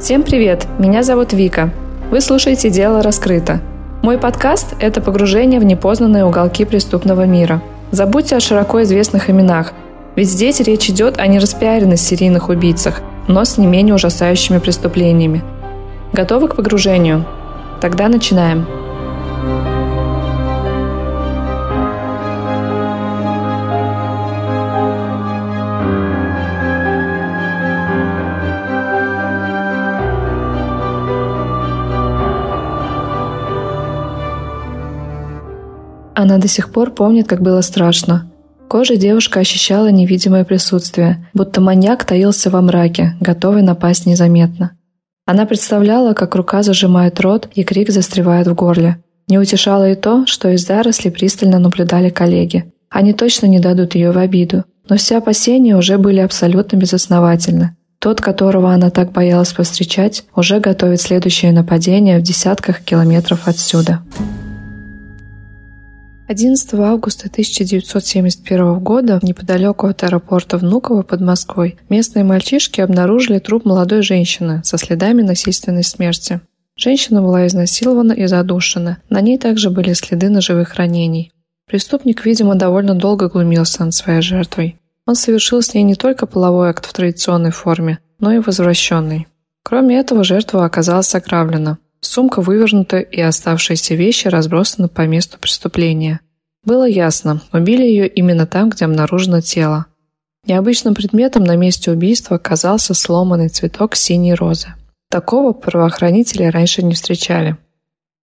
Всем привет! Меня зовут Вика. Вы слушаете «Дело раскрыто». Мой подкаст – это погружение в непознанные уголки преступного мира. Забудьте о широко известных именах, ведь здесь речь идет о нераспиаренных серийных убийцах, но с не менее ужасающими преступлениями. Готовы к погружению? Тогда начинаем. Она до сих пор помнит, как было страшно. Кожа девушка ощущала невидимое присутствие, будто маньяк таился во мраке, готовый напасть незаметно. Она представляла, как рука зажимает рот и крик застревает в горле. Не утешало и то, что из зарослей пристально наблюдали коллеги. Они точно не дадут ее в обиду. Но все опасения уже были абсолютно безосновательны. Тот, которого она так боялась повстречать, уже готовит следующее нападение в десятках километров отсюда. 11 августа 1971 года неподалеку от аэропорта Внуково под Москвой местные мальчишки обнаружили труп молодой женщины со следами насильственной смерти. Женщина была изнасилована и задушена. На ней также были следы ножевых ранений. Преступник, видимо, довольно долго глумился над своей жертвой. Он совершил с ней не только половой акт в традиционной форме, но и возвращенный. Кроме этого, жертва оказалась ограблена. Сумка вывернута и оставшиеся вещи разбросаны по месту преступления. Было ясно, убили ее именно там, где обнаружено тело. Необычным предметом на месте убийства оказался сломанный цветок синей розы. Такого правоохранители раньше не встречали.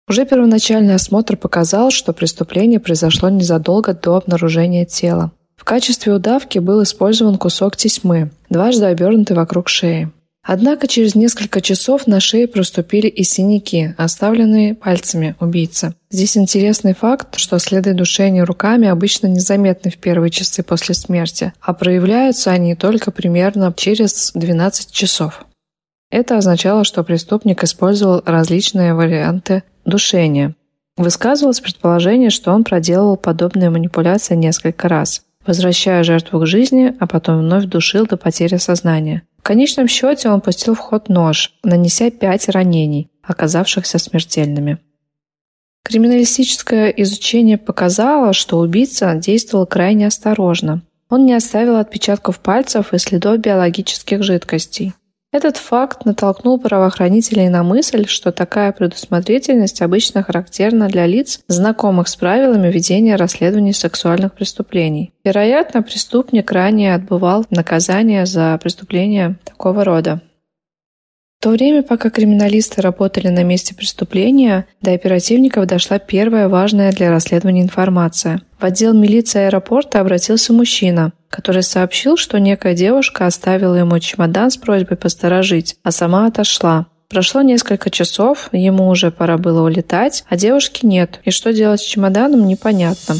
Уже первоначальный осмотр показал, что преступление произошло незадолго до обнаружения тела. В качестве удавки был использован кусок тесьмы, дважды обернутый вокруг шеи. Однако через несколько часов на шее проступили и синяки, оставленные пальцами убийцы. Здесь интересный факт, что следы душения руками обычно незаметны в первые часы после смерти, а проявляются они только примерно через 12 часов. Это означало, что преступник использовал различные варианты душения. Высказывалось предположение, что он проделывал подобные манипуляции несколько раз, возвращая жертву к жизни, а потом вновь душил до потери сознания. В конечном счете он пустил в ход нож, нанеся пять ранений, оказавшихся смертельными. Криминалистическое изучение показало, что убийца действовал крайне осторожно. Он не оставил отпечатков пальцев и следов биологических жидкостей. Этот факт натолкнул правоохранителей на мысль, что такая предусмотрительность обычно характерна для лиц, знакомых с правилами ведения расследований сексуальных преступлений. Вероятно, преступник ранее отбывал наказание за преступления такого рода. В то время, пока криминалисты работали на месте преступления, до оперативников дошла первая важная для расследования информация. В отдел милиции аэропорта обратился мужчина, который сообщил, что некая девушка оставила ему чемодан с просьбой посторожить, а сама отошла. Прошло несколько часов, ему уже пора было улетать, а девушки нет, и что делать с чемоданом непонятно.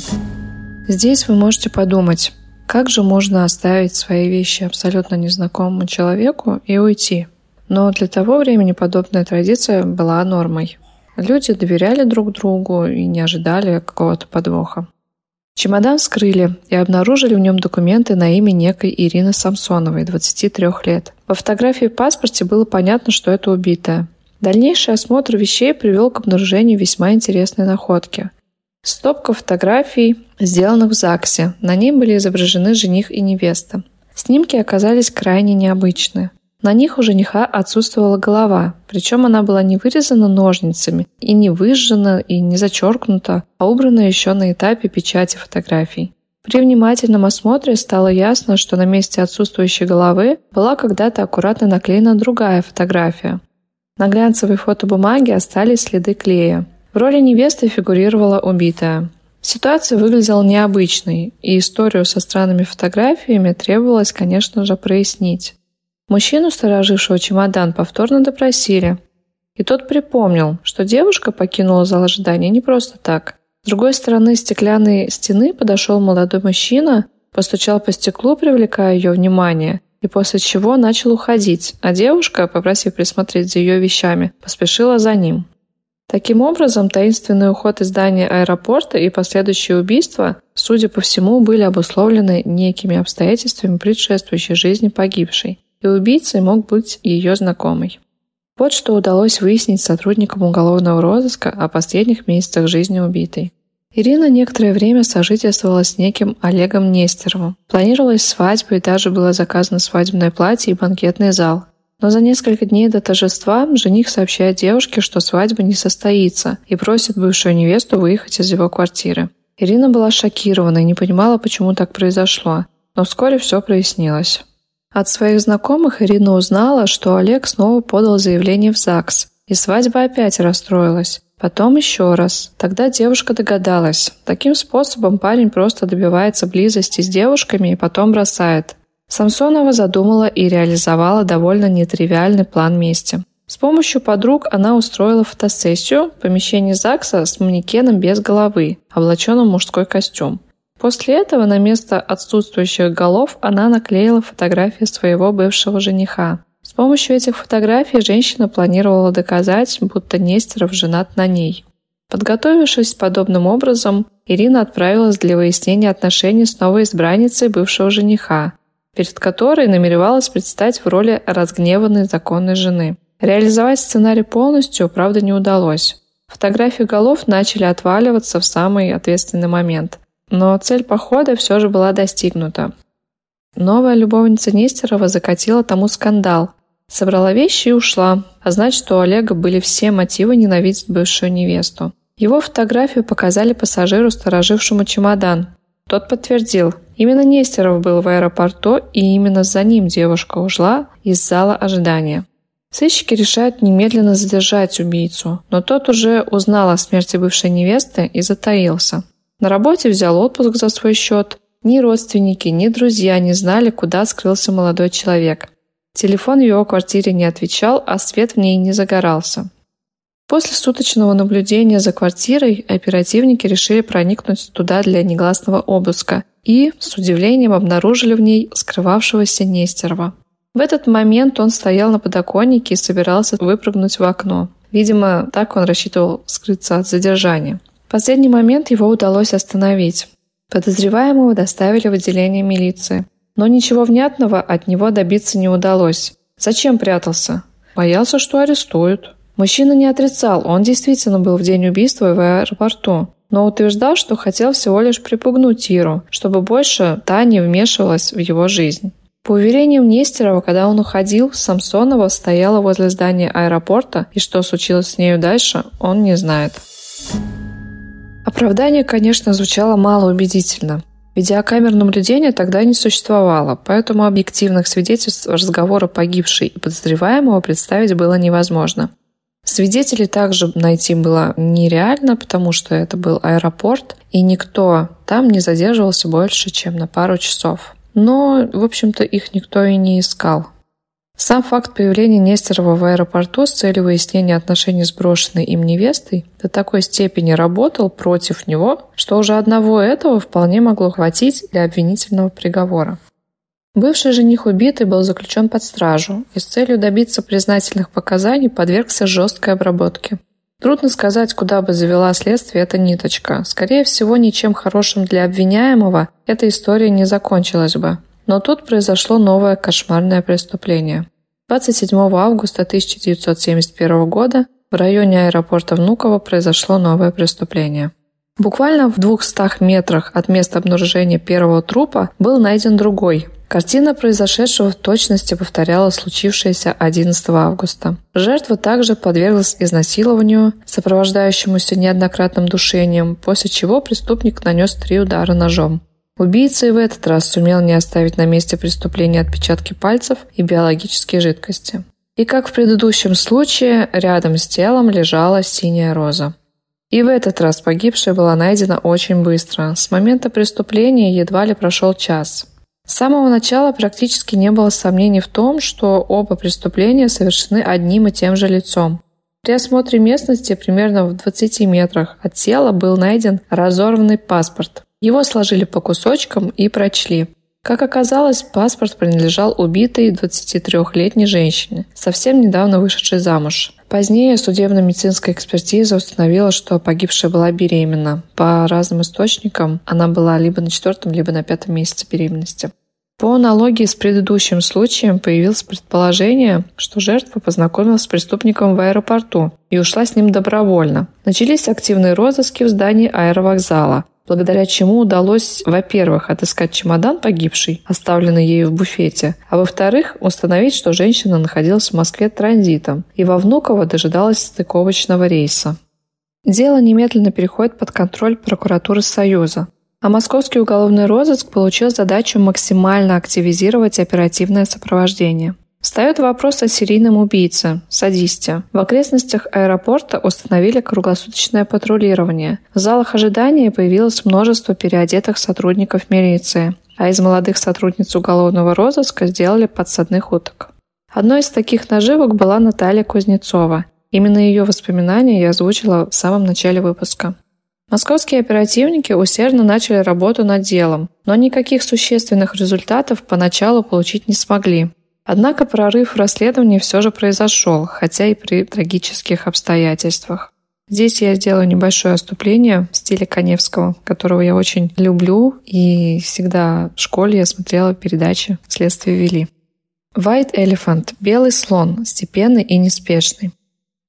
Здесь вы можете подумать, как же можно оставить свои вещи абсолютно незнакомому человеку и уйти? Но для того времени подобная традиция была нормой. Люди доверяли друг другу и не ожидали какого-то подвоха. Чемодан вскрыли и обнаружили в нем документы на имя некой Ирины Самсоновой, 23 лет. По фотографии в паспорте было понятно, что это убитая. Дальнейший осмотр вещей привел к обнаружению весьма интересной находки. Стопка фотографий, сделанных в ЗАГСе. На ней были изображены жених и невеста. Снимки оказались крайне необычны. На них у жениха отсутствовала голова, причем она была не вырезана ножницами и не выжжена и не зачеркнута, а убрана еще на этапе печати фотографий. При внимательном осмотре стало ясно, что на месте отсутствующей головы была когда-то аккуратно наклеена другая фотография. На глянцевой фотобумаге остались следы клея. В роли невесты фигурировала убитая. Ситуация выглядела необычной, и историю со странными фотографиями требовалось, конечно же, прояснить. Мужчину, сторожившего чемодан, повторно допросили. И тот припомнил, что девушка покинула зал ожидания не просто так. С другой стороны стеклянной стены подошел молодой мужчина, постучал по стеклу, привлекая ее внимание, и после чего начал уходить, а девушка, попросив присмотреть за ее вещами, поспешила за ним. Таким образом, таинственный уход из здания аэропорта и последующее убийство, судя по всему, были обусловлены некими обстоятельствами предшествующей жизни погибшей и убийцей мог быть ее знакомый. Вот что удалось выяснить сотрудникам уголовного розыска о последних месяцах жизни убитой. Ирина некоторое время сожительствовала с неким Олегом Нестеровым. Планировалась свадьба и даже было заказано свадебное платье и банкетный зал. Но за несколько дней до торжества жених сообщает девушке, что свадьба не состоится, и просит бывшую невесту выехать из его квартиры. Ирина была шокирована и не понимала, почему так произошло. Но вскоре все прояснилось. От своих знакомых Ирина узнала, что Олег снова подал заявление в ЗАГС, и свадьба опять расстроилась. Потом еще раз. Тогда девушка догадалась. Таким способом парень просто добивается близости с девушками и потом бросает. Самсонова задумала и реализовала довольно нетривиальный план мести. С помощью подруг она устроила фотосессию в помещении ЗАГСа с манекеном без головы, облаченным в мужской костюм. После этого на место отсутствующих голов она наклеила фотографии своего бывшего жениха. С помощью этих фотографий женщина планировала доказать, будто Нестеров женат на ней. Подготовившись подобным образом, Ирина отправилась для выяснения отношений с новой избранницей бывшего жениха, перед которой намеревалась предстать в роли разгневанной законной жены. Реализовать сценарий полностью, правда, не удалось. Фотографии голов начали отваливаться в самый ответственный момент. Но цель похода все же была достигнута. Новая любовница Нестерова закатила тому скандал. Собрала вещи и ушла, а значит, у Олега были все мотивы ненавидеть бывшую невесту. Его фотографию показали пассажиру, сторожившему чемодан. Тот подтвердил, именно Нестеров был в аэропорту, и именно за ним девушка ушла из зала ожидания. Сыщики решают немедленно задержать убийцу, но тот уже узнал о смерти бывшей невесты и затаился. На работе взял отпуск за свой счет. Ни родственники, ни друзья не знали, куда скрылся молодой человек. Телефон в его квартире не отвечал, а свет в ней не загорался. После суточного наблюдения за квартирой оперативники решили проникнуть туда для негласного обыска и, с удивлением, обнаружили в ней скрывавшегося Нестерова. В этот момент он стоял на подоконнике и собирался выпрыгнуть в окно. Видимо, так он рассчитывал скрыться от задержания. Последний момент его удалось остановить. Подозреваемого доставили в отделение милиции. Но ничего внятного от него добиться не удалось. Зачем прятался? Боялся, что арестуют. Мужчина не отрицал, он действительно был в день убийства в аэропорту, но утверждал, что хотел всего лишь припугнуть Иру, чтобы больше та не вмешивалась в его жизнь. По уверениям Нестерова, когда он уходил, Самсонова стояла возле здания аэропорта, и что случилось с нею дальше, он не знает. Оправдание, конечно, звучало малоубедительно. Видеокамер наблюдения тогда не существовало, поэтому объективных свидетельств разговора погибшей и подозреваемого представить было невозможно. Свидетелей также найти было нереально, потому что это был аэропорт, и никто там не задерживался больше, чем на пару часов. Но, в общем-то, их никто и не искал. Сам факт появления Нестерова в аэропорту с целью выяснения отношений с брошенной им невестой до такой степени работал против него, что уже одного этого вполне могло хватить для обвинительного приговора. Бывший жених убитый был заключен под стражу и с целью добиться признательных показаний подвергся жесткой обработке. Трудно сказать, куда бы завела следствие эта ниточка. Скорее всего, ничем хорошим для обвиняемого эта история не закончилась бы. Но тут произошло новое кошмарное преступление. 27 августа 1971 года в районе аэропорта Внуково произошло новое преступление. Буквально в 200 метрах от места обнаружения первого трупа был найден другой. Картина произошедшего в точности повторяла случившееся 11 августа. Жертва также подверглась изнасилованию, сопровождающемуся неоднократным душением, после чего преступник нанес три удара ножом. Убийца и в этот раз сумел не оставить на месте преступления отпечатки пальцев и биологические жидкости. И как в предыдущем случае, рядом с телом лежала синяя роза. И в этот раз погибшая была найдена очень быстро. С момента преступления едва ли прошел час. С самого начала практически не было сомнений в том, что оба преступления совершены одним и тем же лицом. При осмотре местности примерно в 20 метрах от тела был найден разорванный паспорт. Его сложили по кусочкам и прочли. Как оказалось, паспорт принадлежал убитой 23-летней женщине, совсем недавно вышедшей замуж. Позднее судебно-медицинская экспертиза установила, что погибшая была беременна. По разным источникам она была либо на четвертом, либо на пятом месяце беременности. По аналогии с предыдущим случаем появилось предположение, что жертва познакомилась с преступником в аэропорту и ушла с ним добровольно. Начались активные розыски в здании аэровокзала, благодаря чему удалось, во-первых, отыскать чемодан погибшей, оставленный ею в буфете, а во-вторых, установить, что женщина находилась в Москве транзитом и во Внуково дожидалась стыковочного рейса. Дело немедленно переходит под контроль прокуратуры Союза, а московский уголовный розыск получил задачу максимально активизировать оперативное сопровождение. Встает вопрос о серийном убийце, садисте. В окрестностях аэропорта установили круглосуточное патрулирование. В залах ожидания появилось множество переодетых сотрудников милиции, а из молодых сотрудниц уголовного розыска сделали подсадных уток. Одной из таких наживок была Наталья Кузнецова. Именно ее воспоминания я озвучила в самом начале выпуска. Московские оперативники усердно начали работу над делом, но никаких существенных результатов поначалу получить не смогли. Однако прорыв в расследовании все же произошел, хотя и при трагических обстоятельствах. Здесь я сделаю небольшое отступление в стиле Коневского, которого я очень люблю, и всегда в школе я смотрела передачи «Следствие вели». White Elephant – белый слон, степенный и неспешный.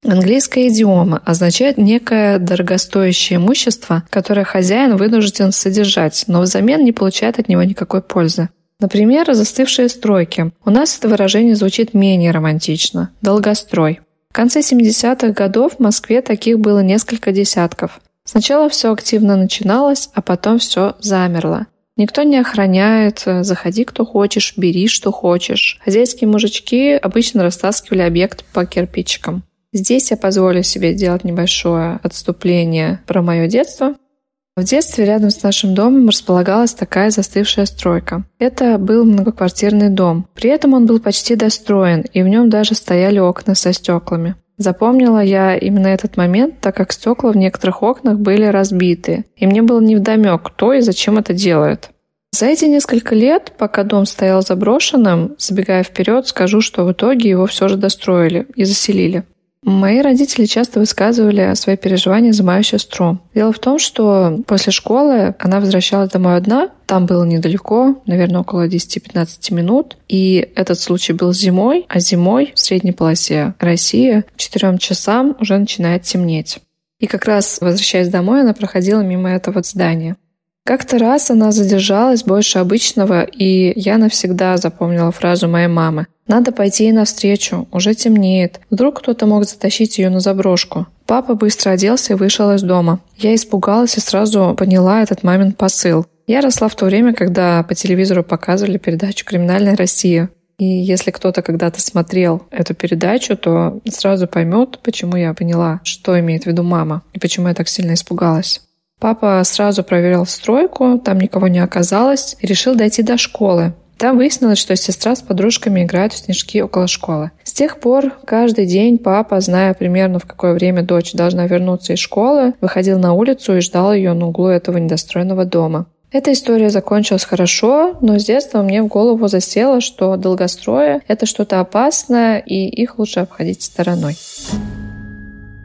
Английская идиома означает некое дорогостоящее имущество, которое хозяин вынужден содержать, но взамен не получает от него никакой пользы. Например, застывшие стройки. У нас это выражение звучит менее романтично – долгострой. В конце 70-х годов в Москве таких было несколько десятков. Сначала все активно начиналось, а потом все замерло. Никто не охраняет, заходи кто хочешь, бери что хочешь. Хозяйские мужички обычно растаскивали объект по кирпичикам. Здесь я позволю себе сделать небольшое отступление про мое детство. В детстве рядом с нашим домом располагалась такая застывшая стройка. Это был многоквартирный дом. При этом он был почти достроен, и в нем даже стояли окна со стеклами. Запомнила я именно этот момент, так как стекла в некоторых окнах были разбиты, и мне было невдомек, кто и зачем это делает. За эти несколько лет, пока дом стоял заброшенным, забегая вперед, скажу, что в итоге его все же достроили и заселили. Мои родители часто высказывали свои переживания за мою сестру. Дело в том, что после школы она возвращалась домой одна, там было недалеко, наверное, около 10-15 минут. И этот случай был зимой, а зимой в средней полосе России к 4 часам уже начинает темнеть. И как раз, возвращаясь домой, она проходила мимо этого здания. Как-то раз она задержалась больше обычного, и я навсегда запомнила фразу моей мамы. «Надо пойти ей навстречу, уже темнеет. Вдруг кто-то мог затащить ее на заброшку». Папа быстро оделся и вышел из дома. Я испугалась и сразу поняла этот мамин посыл. Я росла в то время, когда по телевизору показывали передачу «Криминальная Россия». И если кто-то когда-то смотрел эту передачу, то сразу поймет, почему я поняла, что имеет в виду мама и почему я так сильно испугалась. Папа сразу проверил стройку, там никого не оказалось, и решил дойти до школы. Там выяснилось, что сестра с подружками играет в снежки около школы. С тех пор каждый день папа, зная примерно в какое время дочь должна вернуться из школы, выходил на улицу и ждал ее на углу этого недостроенного дома. Эта история закончилась хорошо, но с детства мне в голову засело, что долгострои — это что-то опасное, и их лучше обходить стороной.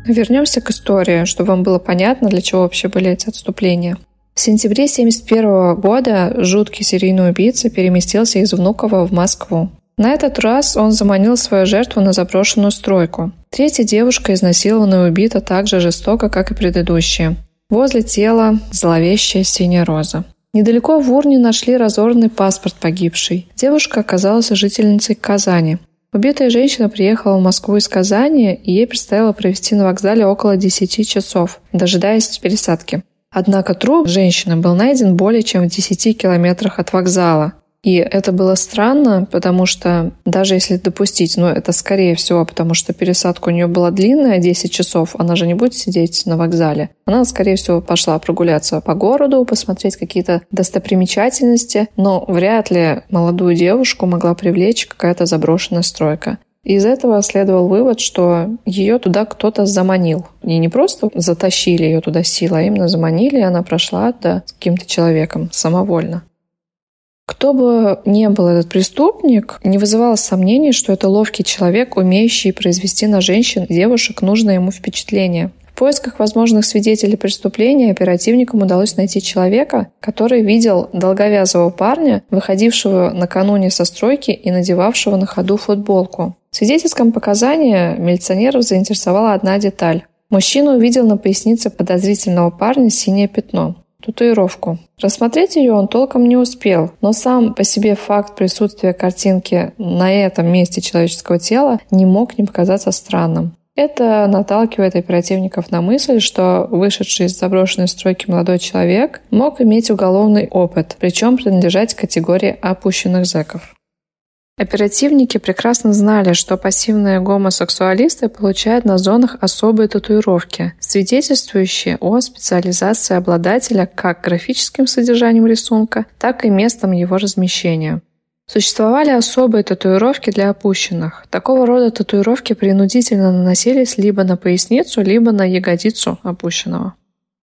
Вернемся к истории, чтобы вам было понятно, для чего вообще были эти отступления. В сентябре 1971 года жуткий серийный убийца переместился из Внуково в Москву. На этот раз он заманил свою жертву на заброшенную стройку. Третья девушка изнасилована и убита так же жестоко, как и предыдущие. Возле тела зловещая синяя роза. Недалеко в урне нашли разорванный паспорт погибшей. Девушка оказалась жительницей Казани. Убитая женщина приехала в Москву из Казани, и ей предстояло провести на вокзале около 10 часов, дожидаясь пересадки. Однако труп женщины был найден более чем в 10 километрах от вокзала. И это было странно, потому что даже если допустить, ну это скорее всего, потому что пересадка у нее была длинная, 10 часов, она же не будет сидеть на вокзале. Она, скорее всего, пошла прогуляться по городу, посмотреть какие-то достопримечательности, но вряд ли молодую девушку могла привлечь какая-то заброшенная стройка. Из этого следовал вывод, что ее туда кто-то заманил. И не просто затащили ее туда силой, а именно заманили, и она прошла туда с каким-то человеком самовольно. Кто бы ни был этот преступник, не вызывало сомнений, что это ловкий человек, умеющий произвести на женщин и девушек нужное ему впечатление. В поисках возможных свидетелей преступления оперативникам удалось найти человека, который видел долговязого парня, выходившего накануне со стройки и надевавшего на ходу футболку. В свидетельском показании милиционеров заинтересовала одна деталь. Мужчина увидел на пояснице подозрительного парня синее пятно татуировку. Рассмотреть ее он толком не успел, но сам по себе факт присутствия картинки на этом месте человеческого тела не мог не показаться странным. Это наталкивает оперативников на мысль, что вышедший из заброшенной стройки молодой человек мог иметь уголовный опыт, причем принадлежать к категории опущенных зэков. Оперативники прекрасно знали, что пассивные гомосексуалисты получают на зонах особые татуировки, свидетельствующие о специализации обладателя как графическим содержанием рисунка, так и местом его размещения. Существовали особые татуировки для опущенных. Такого рода татуировки принудительно наносились либо на поясницу, либо на ягодицу опущенного.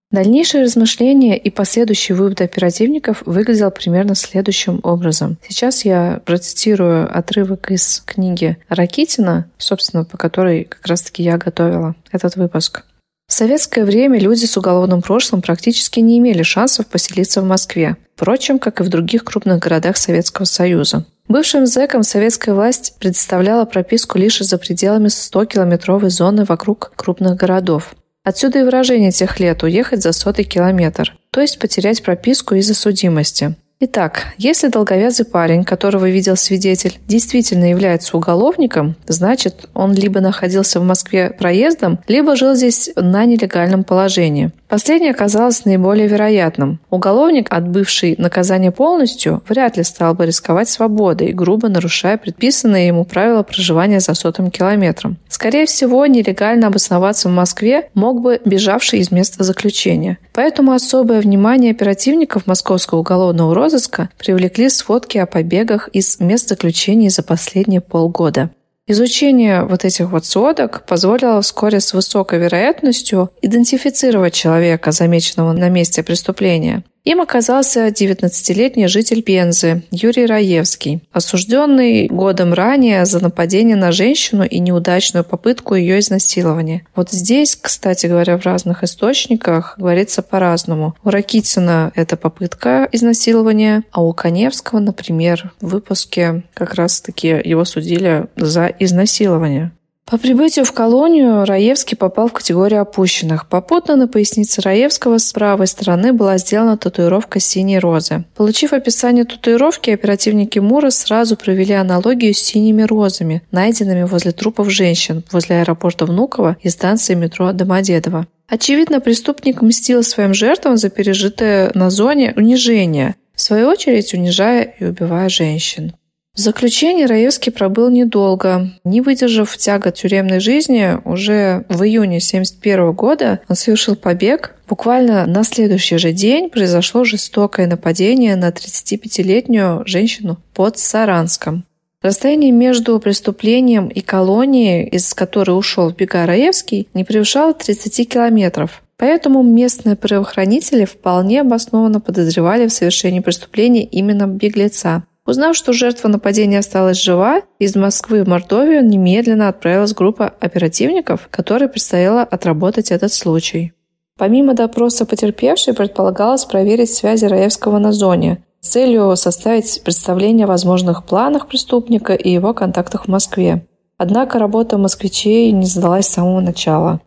Дальнейшие размышления и последующий вывод оперативников выглядел примерно следующим образом. Сейчас я процитирую отрывок из книги Ракитина, собственно, по которой как раз-таки я готовила этот выпуск. В советское время люди с уголовным прошлым практически не имели шансов поселиться в Москве, впрочем, как и в других крупных городах Советского Союза. Бывшим зэкам советская власть предоставляла прописку лишь за пределами 100-километровой зоны вокруг крупных городов. Отсюда и выражение тех лет «уехать за сотый километр», то есть потерять прописку из-за судимости. Итак, если долговязый парень, которого видел свидетель, действительно является уголовником, значит, он либо находился в Москве проездом, либо жил здесь на нелегальном положении. Последнее оказалось наиболее вероятным. Уголовник, отбывший наказание полностью, вряд ли стал бы рисковать свободой, грубо нарушая предписанные ему правила проживания за сотым километром. Скорее всего, нелегально обосноваться в Москве мог бы бежавший из места заключения. Поэтому особое внимание оперативников Московского уголовного розыска привлекли сводки о побегах из мест заключения за последние полгода. Изучение вот этих вот сводок позволило вскоре с высокой вероятностью идентифицировать человека, замеченного на месте преступления. Им оказался 19-летний житель Пензы Юрий Раевский, осужденный годом ранее за нападение на женщину и неудачную попытку ее изнасилования. Вот здесь, кстати говоря, в разных источниках говорится по-разному. У Ракитина это попытка изнасилования, а у Коневского, например, в выпуске как раз-таки его судили за изнасилование. По прибытию в колонию Раевский попал в категорию опущенных. Попутно на пояснице Раевского с правой стороны была сделана татуировка синей розы. Получив описание татуировки, оперативники Мура сразу провели аналогию с синими розами, найденными возле трупов женщин возле аэропорта Внуково и станции метро Домодедово. Очевидно, преступник мстил своим жертвам за пережитое на зоне унижение, в свою очередь унижая и убивая женщин. В заключении Раевский пробыл недолго. Не выдержав тягот тюремной жизни, уже в июне 1971 года он совершил побег. Буквально на следующий же день произошло жестокое нападение на 35-летнюю женщину под Саранском. Расстояние между преступлением и колонией, из которой ушел бега Раевский, не превышало 30 километров. Поэтому местные правоохранители вполне обоснованно подозревали в совершении преступления именно беглеца. Узнав, что жертва нападения осталась жива, из Москвы в Мордовию немедленно отправилась группа оперативников, которой предстояло отработать этот случай. Помимо допроса потерпевшей, предполагалось проверить связи Раевского на зоне с целью составить представление о возможных планах преступника и его контактах в Москве. Однако работа москвичей не задалась с самого начала.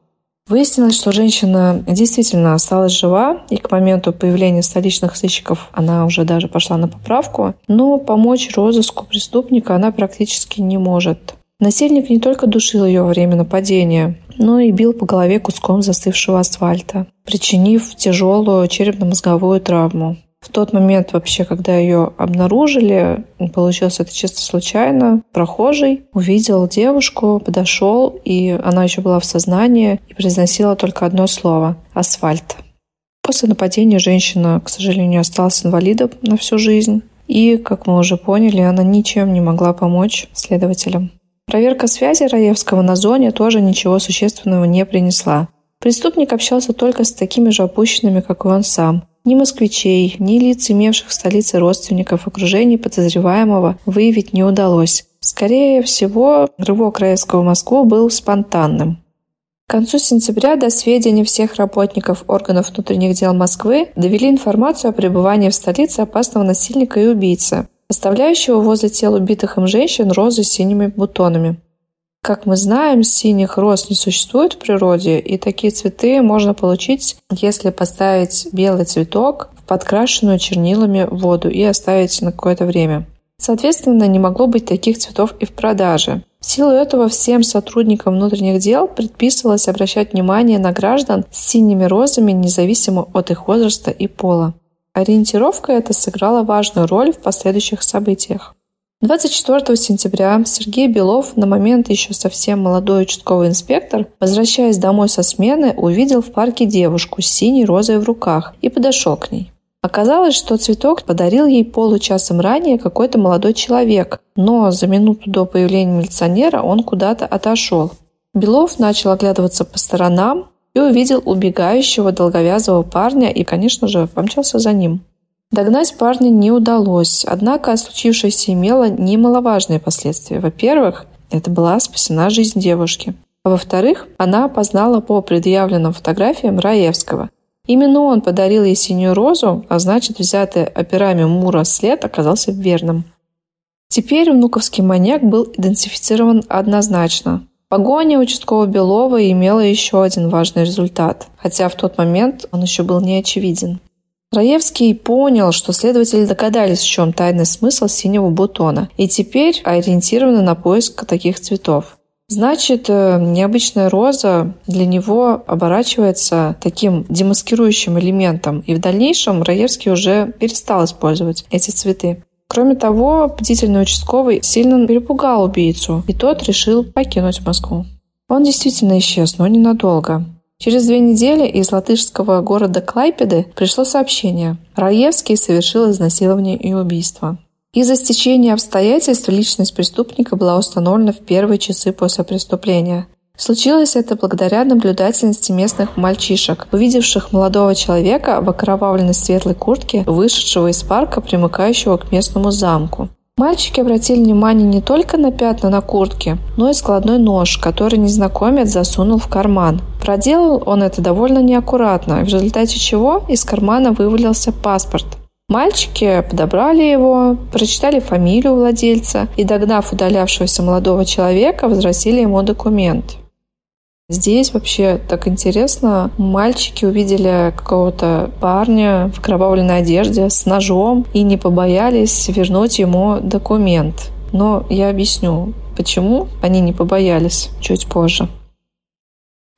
Выяснилось, что женщина действительно осталась жива, и к моменту появления столичных сыщиков она уже даже пошла на поправку, но помочь розыску преступника она практически не может. Насильник не только душил ее во время нападения, но и бил по голове куском застывшего асфальта, причинив тяжелую черепно-мозговую травму. В тот момент вообще, когда ее обнаружили, получилось это чисто случайно. Прохожий увидел девушку, подошел, и она еще была в сознании и произносила только одно слово – асфальт. После нападения женщина, к сожалению, осталась инвалидом на всю жизнь. И, как мы уже поняли, она ничем не могла помочь следователям. Проверка связи Раевского на зоне тоже ничего существенного не принесла. Преступник общался только с такими же опущенными, как и он сам. Ни москвичей, ни лиц, имевших в столице родственников, окружении подозреваемого выявить не удалось. Скорее всего, рывок Раевского в Москву был спонтанным. К концу сентября до сведения всех работников органов внутренних дел Москвы довели информацию о пребывании в столице опасного насильника и убийцы, оставляющего возле тел убитых им женщин розы с синими бутонами. Как мы знаем, синих роз не существует в природе, и такие цветы можно получить, если поставить белый цветок в подкрашенную чернилами воду и оставить на какое-то время. Соответственно, не могло быть таких цветов и в продаже. В силу этого всем сотрудникам внутренних дел предписывалось обращать внимание на граждан с синими розами независимо от их возраста и пола. Ориентировка эта сыграла важную роль в последующих событиях. 24 сентября Сергей Белов, на момент еще совсем молодой участковый инспектор, возвращаясь домой со смены, увидел в парке девушку с синей розой в руках и подошел к ней. Оказалось, что цветок подарил ей получасом ранее какой-то молодой человек, но за минуту до появления милиционера он куда-то отошел. Белов начал оглядываться по сторонам и увидел убегающего долговязого парня и, конечно же, помчался за ним. Догнать парня не удалось, однако случившееся имело немаловажные последствия. Во-первых, это была спасена жизнь девушки. А во-вторых, она опознала по предъявленным фотографиям Раевского – Именно он подарил ей синюю розу, а значит, взятый операми Мура след оказался верным. Теперь внуковский маньяк был идентифицирован однозначно. Погоня участкового Белова имела еще один важный результат, хотя в тот момент он еще был не очевиден. Раевский понял, что следователи догадались, в чем тайный смысл синего бутона, и теперь ориентированы на поиск таких цветов. Значит, э, необычная роза для него оборачивается таким демаскирующим элементом, и в дальнейшем Раевский уже перестал использовать эти цветы. Кроме того, бдительный участковый сильно перепугал убийцу, и тот решил покинуть Москву. Он действительно исчез, но ненадолго. Через две недели из латышского города Клайпеды пришло сообщение. Раевский совершил изнасилование и убийство. Из-за стечения обстоятельств личность преступника была установлена в первые часы после преступления. Случилось это благодаря наблюдательности местных мальчишек, увидевших молодого человека в окровавленной светлой куртке, вышедшего из парка, примыкающего к местному замку. Мальчики обратили внимание не только на пятна на куртке, но и складной нож, который незнакомец засунул в карман. Проделал он это довольно неаккуратно, в результате чего из кармана вывалился паспорт. Мальчики подобрали его, прочитали фамилию владельца и, догнав удалявшегося молодого человека, возвратили ему документ. Здесь вообще так интересно. Мальчики увидели какого-то парня в кровавленной одежде с ножом и не побоялись вернуть ему документ. Но я объясню, почему они не побоялись чуть позже.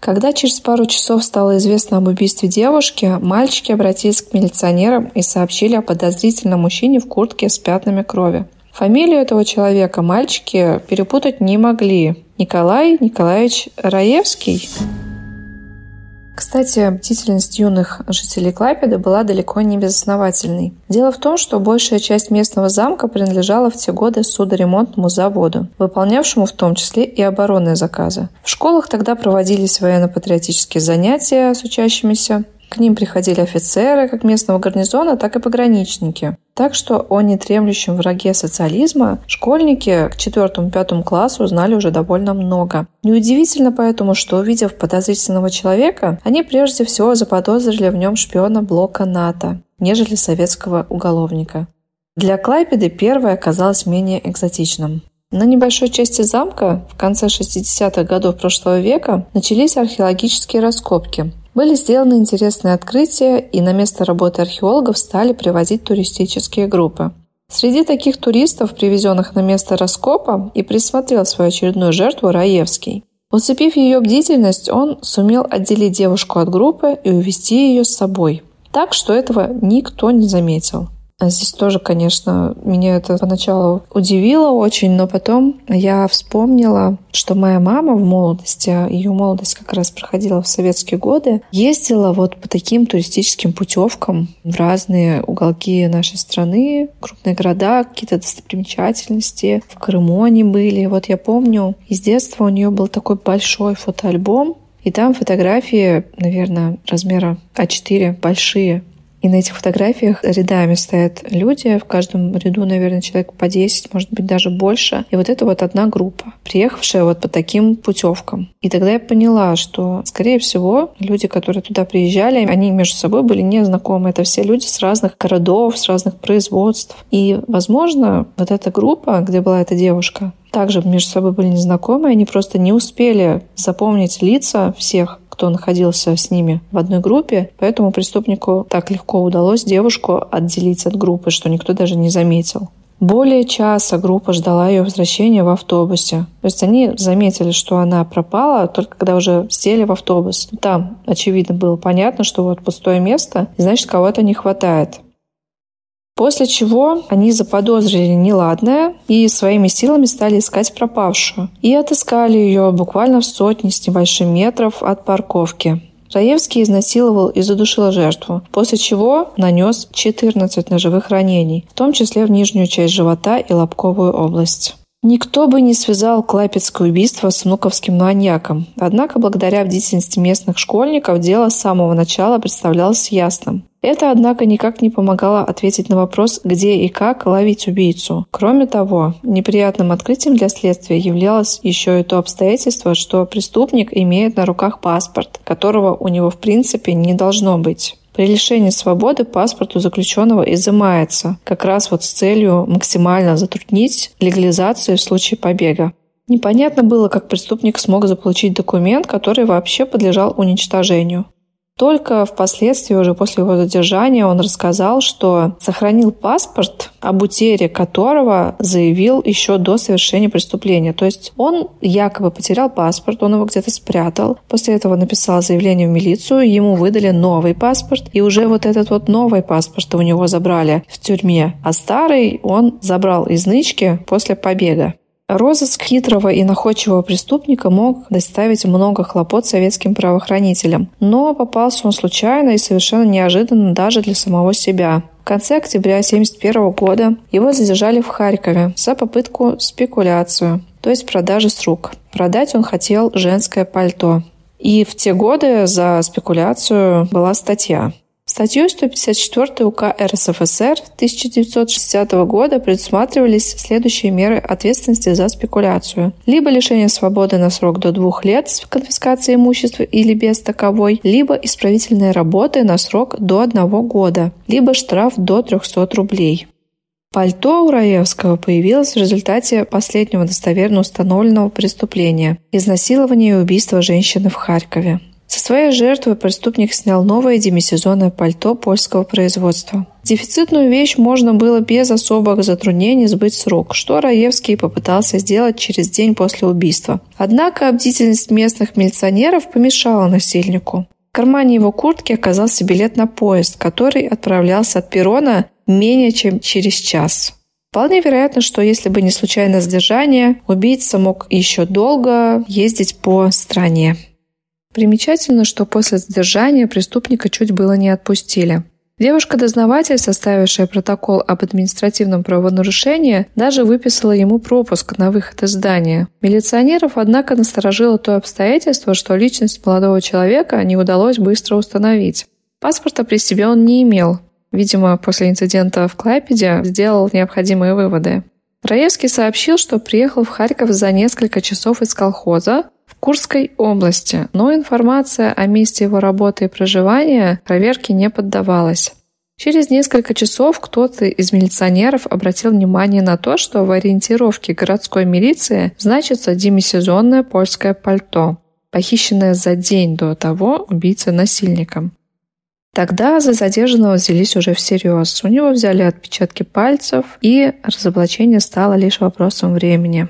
Когда через пару часов стало известно об убийстве девушки, мальчики обратились к милиционерам и сообщили о подозрительном мужчине в куртке с пятнами крови. Фамилию этого человека мальчики перепутать не могли. Николай Николаевич Раевский. Кстати, бдительность юных жителей Клайпеда была далеко не безосновательной. Дело в том, что большая часть местного замка принадлежала в те годы судоремонтному заводу, выполнявшему в том числе и оборонные заказы. В школах тогда проводились военно-патриотические занятия с учащимися, к ним приходили офицеры как местного гарнизона, так и пограничники. Так что о нетремлющем враге социализма школьники к четвертому-пятому классу узнали уже довольно много. Неудивительно поэтому, что увидев подозрительного человека, они прежде всего заподозрили в нем шпиона блока НАТО, нежели советского уголовника. Для Клайпеды первое оказалось менее экзотичным. На небольшой части замка в конце 60-х годов прошлого века начались археологические раскопки, были сделаны интересные открытия, и на место работы археологов стали привозить туристические группы. Среди таких туристов, привезенных на место раскопа, и присмотрел свою очередную жертву Раевский. Уцепив ее бдительность, он сумел отделить девушку от группы и увести ее с собой, так что этого никто не заметил. А здесь тоже, конечно, меня это поначалу удивило очень, но потом я вспомнила, что моя мама в молодости, ее молодость как раз проходила в советские годы, ездила вот по таким туристическим путевкам в разные уголки нашей страны, крупные города, какие-то достопримечательности. В Крыму они были. Вот я помню, из детства у нее был такой большой фотоальбом, и там фотографии, наверное, размера А4, большие, И на этих фотографиях рядами стоят люди, в каждом ряду, наверное, человек по 10, может быть, даже больше. И вот это вот одна группа, приехавшая вот по таким путевкам. И тогда я поняла, что, скорее всего, люди, которые туда приезжали, они между собой были не знакомы. Это все люди с разных городов, с разных производств. И, возможно, вот эта группа, где была эта девушка, также между собой были незнакомы, они просто не успели запомнить лица всех, кто находился с ними в одной группе, поэтому преступнику так легко удалось девушку отделить от группы, что никто даже не заметил. Более часа группа ждала ее возвращения в автобусе. То есть они заметили, что она пропала, только когда уже сели в автобус. Там, очевидно, было понятно, что вот пустое место, значит, кого-то не хватает. После чего они заподозрили неладное и своими силами стали искать пропавшую. И отыскали ее буквально в сотни с небольшим метров от парковки. Раевский изнасиловал и задушил жертву, после чего нанес 14 ножевых ранений, в том числе в нижнюю часть живота и лобковую область. Никто бы не связал Клайпецкое убийство с внуковским маньяком. Однако, благодаря бдительности местных школьников, дело с самого начала представлялось ясным. Это, однако, никак не помогало ответить на вопрос, где и как ловить убийцу. Кроме того, неприятным открытием для следствия являлось еще и то обстоятельство, что преступник имеет на руках паспорт, которого у него в принципе не должно быть. При лишении свободы паспорт у заключенного изымается, как раз вот с целью максимально затруднить легализацию в случае побега. Непонятно было, как преступник смог заполучить документ, который вообще подлежал уничтожению. Только впоследствии, уже после его задержания, он рассказал, что сохранил паспорт, об утере которого заявил еще до совершения преступления. То есть он якобы потерял паспорт, он его где-то спрятал. После этого написал заявление в милицию, ему выдали новый паспорт, и уже вот этот вот новый паспорт у него забрали в тюрьме, а старый он забрал из нычки после побега. Розыск хитрого и находчивого преступника мог доставить много хлопот советским правоохранителям, но попался он случайно и совершенно неожиданно даже для самого себя. В конце октября 1971 года его задержали в Харькове за попытку спекуляцию, то есть продажи с рук. Продать он хотел женское пальто. И в те годы за спекуляцию была статья. Статьей 154 УК РСФСР 1960 года предусматривались следующие меры ответственности за спекуляцию. Либо лишение свободы на срок до двух лет с конфискацией имущества или без таковой, либо исправительные работы на срок до одного года, либо штраф до 300 рублей. Пальто у Раевского появилось в результате последнего достоверно установленного преступления – изнасилования и убийства женщины в Харькове. Со своей жертвы преступник снял новое демисезонное пальто польского производства. Дефицитную вещь можно было без особых затруднений сбыть с рук, что Раевский попытался сделать через день после убийства. Однако бдительность местных милиционеров помешала насильнику. В кармане его куртки оказался билет на поезд, который отправлялся от перрона менее чем через час. Вполне вероятно, что если бы не случайное задержание, убийца мог еще долго ездить по стране. Примечательно, что после задержания преступника чуть было не отпустили. Девушка-дознаватель, составившая протокол об административном правонарушении, даже выписала ему пропуск на выход из здания. Милиционеров, однако, насторожило то обстоятельство, что личность молодого человека не удалось быстро установить. Паспорта при себе он не имел. Видимо, после инцидента в Клайпеде сделал необходимые выводы. Раевский сообщил, что приехал в Харьков за несколько часов из колхоза, Курской области, но информация о месте его работы и проживания проверке не поддавалась. Через несколько часов кто-то из милиционеров обратил внимание на то, что в ориентировке городской милиции значится демисезонное польское пальто, похищенное за день до того убийцей-насильником. Тогда за задержанного взялись уже всерьез. У него взяли отпечатки пальцев, и разоблачение стало лишь вопросом времени.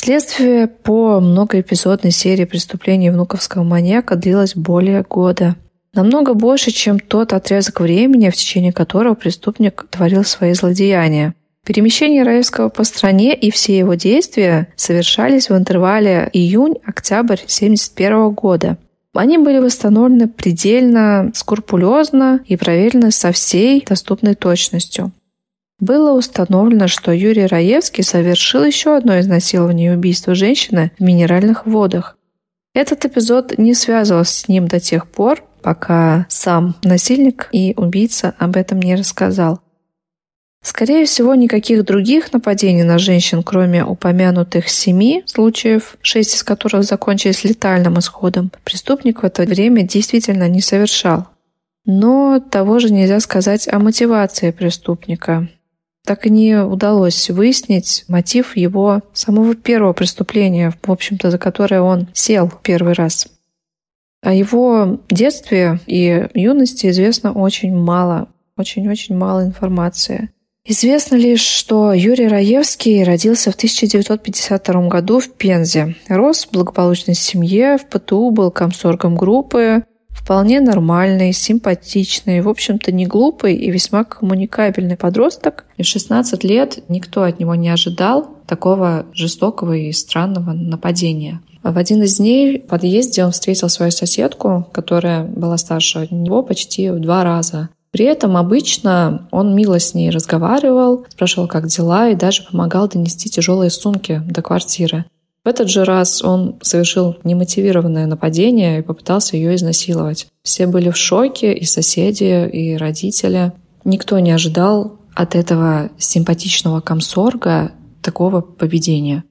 Следствие по многоэпизодной серии преступлений внуковского маньяка длилось более года. Намного больше, чем тот отрезок времени, в течение которого преступник творил свои злодеяния. Перемещение Раевского по стране и все его действия совершались в интервале июнь-октябрь 1971 года. Они были восстановлены предельно скрупулезно и проверены со всей доступной точностью. Было установлено, что Юрий Раевский совершил еще одно изнасилование и убийство женщины в минеральных водах. Этот эпизод не связывался с ним до тех пор, пока сам насильник и убийца об этом не рассказал. Скорее всего, никаких других нападений на женщин, кроме упомянутых семи случаев, шесть из которых закончились летальным исходом, преступник в это время действительно не совершал. Но того же нельзя сказать о мотивации преступника. Так и не удалось выяснить мотив его самого первого преступления, в общем-то, за которое он сел первый раз. О его детстве и юности известно очень мало, очень-очень мало информации. Известно лишь, что Юрий Раевский родился в 1952 году в Пензе. Рос в благополучной семье, в ПТУ был комсоргом группы, вполне нормальный, симпатичный, в общем-то не глупый и весьма коммуникабельный подросток. И в 16 лет никто от него не ожидал такого жестокого и странного нападения. В один из дней в подъезде он встретил свою соседку, которая была старше него почти в два раза. При этом обычно он мило с ней разговаривал, спрашивал, как дела, и даже помогал донести тяжелые сумки до квартиры. В этот же раз он совершил немотивированное нападение и попытался ее изнасиловать. Все были в шоке, и соседи, и родители. Никто не ожидал от этого симпатичного комсорга такого поведения.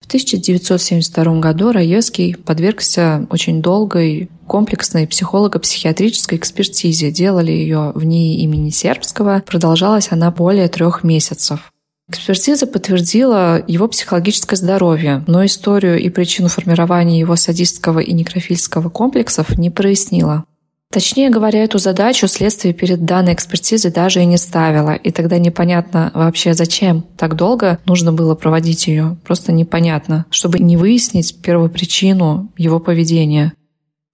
В 1972 году Раевский подвергся очень долгой комплексной психолого-психиатрической экспертизе. Делали ее в НИИ имени Сербского. Продолжалась она более трех месяцев. Экспертиза подтвердила его психологическое здоровье, но историю и причину формирования его садистского и некрофильского комплексов не прояснила. Точнее говоря, эту задачу следствие перед данной экспертизой даже и не ставило, и тогда непонятно вообще зачем так долго нужно было проводить ее. Просто непонятно, чтобы не выяснить первопричину его поведения.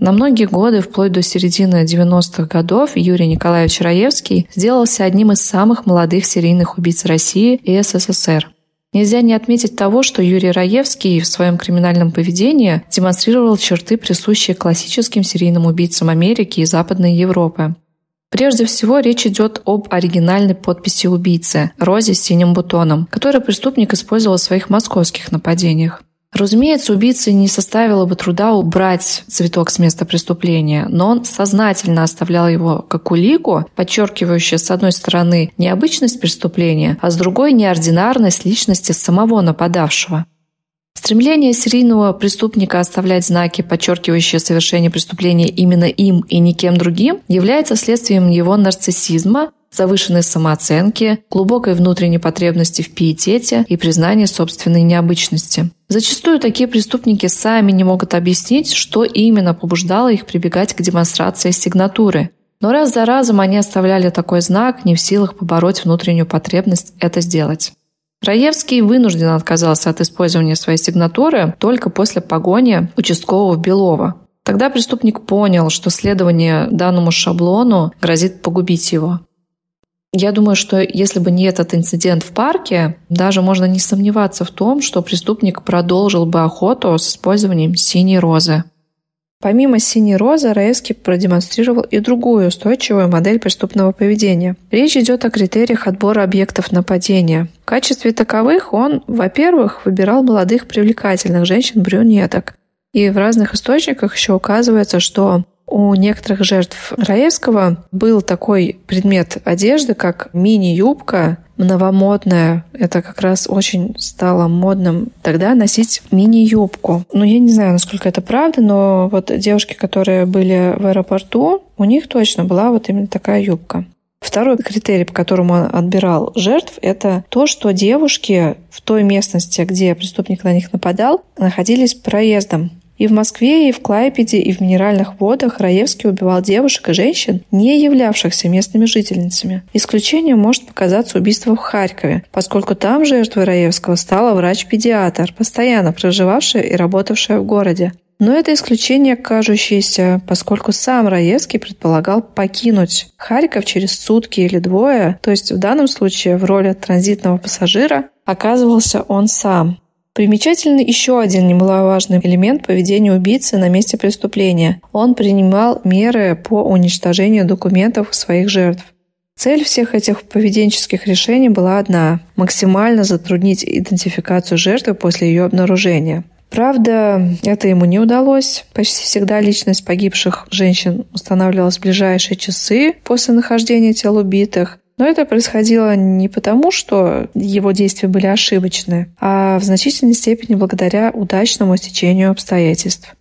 На многие годы, вплоть до середины 90-х годов, Юрий Николаевич Раевский сделался одним из самых молодых серийных убийц России и СССР. Нельзя не отметить того, что Юрий Раевский в своем криминальном поведении демонстрировал черты, присущие классическим серийным убийцам Америки и Западной Европы. Прежде всего, речь идет об оригинальной подписи убийцы – розе с синим бутоном, которую преступник использовал в своих московских нападениях. Разумеется, убийце не составило бы труда убрать цветок с места преступления, но он сознательно оставлял его как улику, подчеркивающую с одной стороны необычность преступления, а с другой неординарность личности самого нападавшего. Стремление серийного преступника оставлять знаки, подчеркивающие совершение преступления именно им и никем другим, является следствием его нарциссизма, завышенной самооценки, глубокой внутренней потребности в пиетете и признании собственной необычности. Зачастую такие преступники сами не могут объяснить, что именно побуждало их прибегать к демонстрации сигнатуры. Но раз за разом они оставляли такой знак, не в силах побороть внутреннюю потребность это сделать. Раевский вынужден отказался от использования своей сигнатуры только после погони участкового Белова. Тогда преступник понял, что следование данному шаблону грозит погубить его. Я думаю, что если бы не этот инцидент в парке, даже можно не сомневаться в том, что преступник продолжил бы охоту с использованием синей розы. Помимо синей розы, Раевский продемонстрировал и другую устойчивую модель преступного поведения. Речь идет о критериях отбора объектов нападения. В качестве таковых он, во-первых, выбирал молодых привлекательных женщин-брюнеток. И в разных источниках еще указывается, что у некоторых жертв Раевского был такой предмет одежды, как мини-юбка, новомодная. Это как раз очень стало модным тогда носить мини-юбку. Ну, я не знаю, насколько это правда, но вот девушки, которые были в аэропорту, у них точно была вот именно такая юбка. Второй критерий, по которому он отбирал жертв, это то, что девушки в той местности, где преступник на них нападал, находились проездом. И в Москве, и в Клайпеде, и в Минеральных водах Раевский убивал девушек и женщин, не являвшихся местными жительницами. Исключением может показаться убийство в Харькове, поскольку там жертвой Раевского стала врач-педиатр, постоянно проживавшая и работавшая в городе. Но это исключение кажущееся, поскольку сам Раевский предполагал покинуть Харьков через сутки или двое, то есть в данном случае в роли транзитного пассажира оказывался он сам. Примечательный еще один немаловажный элемент поведения убийцы на месте преступления. Он принимал меры по уничтожению документов своих жертв. Цель всех этих поведенческих решений была одна – максимально затруднить идентификацию жертвы после ее обнаружения. Правда, это ему не удалось. Почти всегда личность погибших женщин устанавливалась в ближайшие часы после нахождения тел убитых. Но это происходило не потому, что его действия были ошибочны, а в значительной степени благодаря удачному стечению обстоятельств.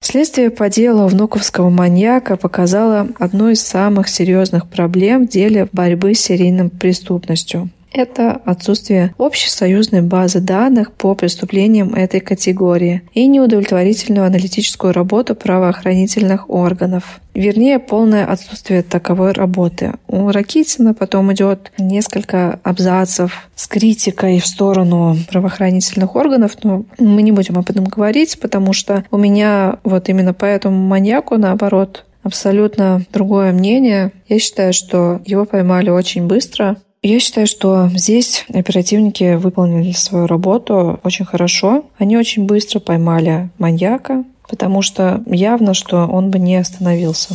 Следствие по делу внуковского маньяка показало одну из самых серьезных проблем в деле борьбы с серийной преступностью это отсутствие общесоюзной базы данных по преступлениям этой категории и неудовлетворительную аналитическую работу правоохранительных органов. Вернее, полное отсутствие таковой работы. У Ракитина потом идет несколько абзацев с критикой в сторону правоохранительных органов, но мы не будем об этом говорить, потому что у меня вот именно по этому маньяку, наоборот, абсолютно другое мнение. Я считаю, что его поймали очень быстро, я считаю, что здесь оперативники выполнили свою работу очень хорошо. Они очень быстро поймали маньяка, потому что явно, что он бы не остановился.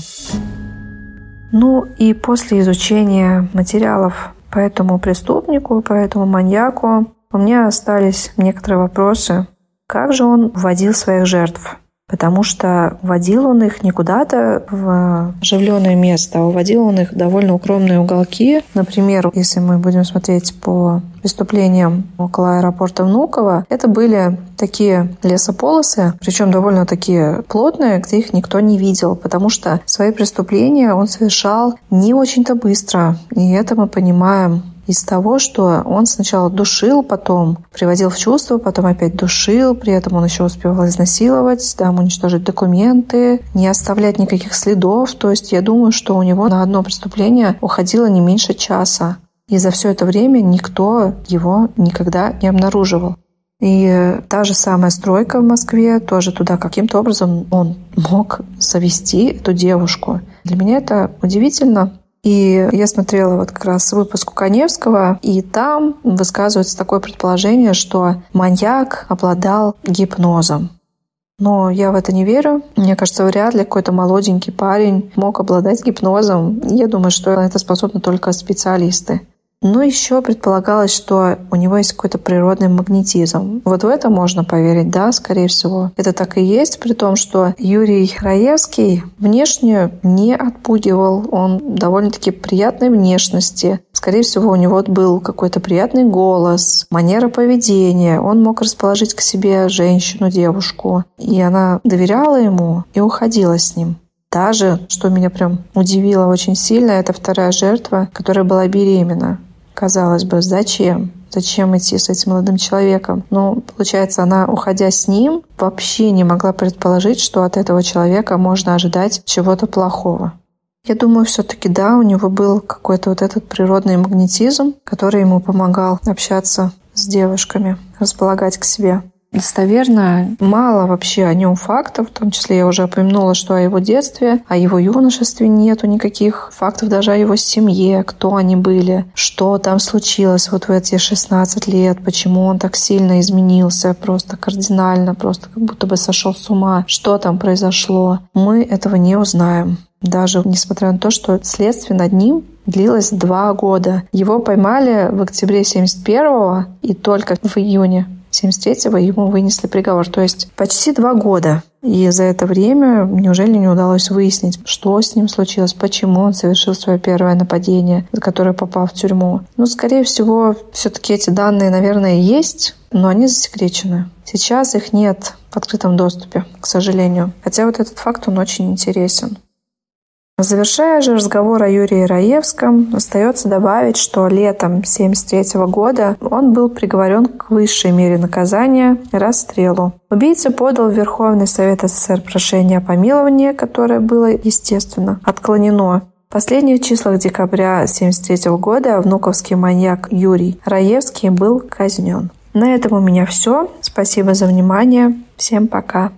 Ну и после изучения материалов по этому преступнику, по этому маньяку, у меня остались некоторые вопросы. Как же он вводил своих жертв? Потому что водил он их не куда-то в оживленное место, а водил он их в довольно укромные уголки. Например, если мы будем смотреть по преступлениям около аэропорта Внуково, это были такие лесополосы, причем довольно такие плотные, где их никто не видел, потому что свои преступления он совершал не очень-то быстро. И это мы понимаем из того, что он сначала душил, потом приводил в чувство, потом опять душил, при этом он еще успевал изнасиловать, там уничтожить документы, не оставлять никаких следов. То есть я думаю, что у него на одно преступление уходило не меньше часа. И за все это время никто его никогда не обнаруживал. И та же самая стройка в Москве, тоже туда каким-то образом он мог завести эту девушку. Для меня это удивительно, и я смотрела вот как раз выпуск у Коневского, и там высказывается такое предположение, что маньяк обладал гипнозом. Но я в это не верю. Мне кажется, вряд ли какой-то молоденький парень мог обладать гипнозом. Я думаю, что это способны только специалисты. Но еще предполагалось, что у него есть какой-то природный магнетизм. Вот в это можно поверить, да, скорее всего. Это так и есть, при том, что Юрий Раевский внешне не отпугивал. Он довольно-таки приятной внешности. Скорее всего, у него был какой-то приятный голос, манера поведения. Он мог расположить к себе женщину, девушку. И она доверяла ему и уходила с ним. Даже, что меня прям удивило очень сильно, это вторая жертва, которая была беременна. Казалось бы, зачем? Зачем идти с этим молодым человеком? Ну, получается, она, уходя с ним, вообще не могла предположить, что от этого человека можно ожидать чего-то плохого. Я думаю, все-таки да, у него был какой-то вот этот природный магнетизм, который ему помогал общаться с девушками, располагать к себе достоверно мало вообще о нем фактов, в том числе я уже упомянула, что о его детстве, о его юношестве нету никаких фактов даже о его семье, кто они были, что там случилось вот в эти 16 лет, почему он так сильно изменился, просто кардинально, просто как будто бы сошел с ума, что там произошло. Мы этого не узнаем. Даже несмотря на то, что следствие над ним длилось два года. Его поймали в октябре 71-го и только в июне 73-го ему вынесли приговор, то есть почти два года. И за это время неужели не удалось выяснить, что с ним случилось, почему он совершил свое первое нападение, за которое попал в тюрьму? Ну, скорее всего, все-таки эти данные, наверное, есть, но они засекречены. Сейчас их нет в открытом доступе, к сожалению. Хотя вот этот факт, он очень интересен. Завершая же разговор о Юрии Раевском, остается добавить, что летом 1973 года он был приговорен к высшей мере наказания – расстрелу. Убийца подал в Верховный Совет СССР прошение о помиловании, которое было, естественно, отклонено. В последних числах декабря 1973 года внуковский маньяк Юрий Раевский был казнен. На этом у меня все. Спасибо за внимание. Всем пока.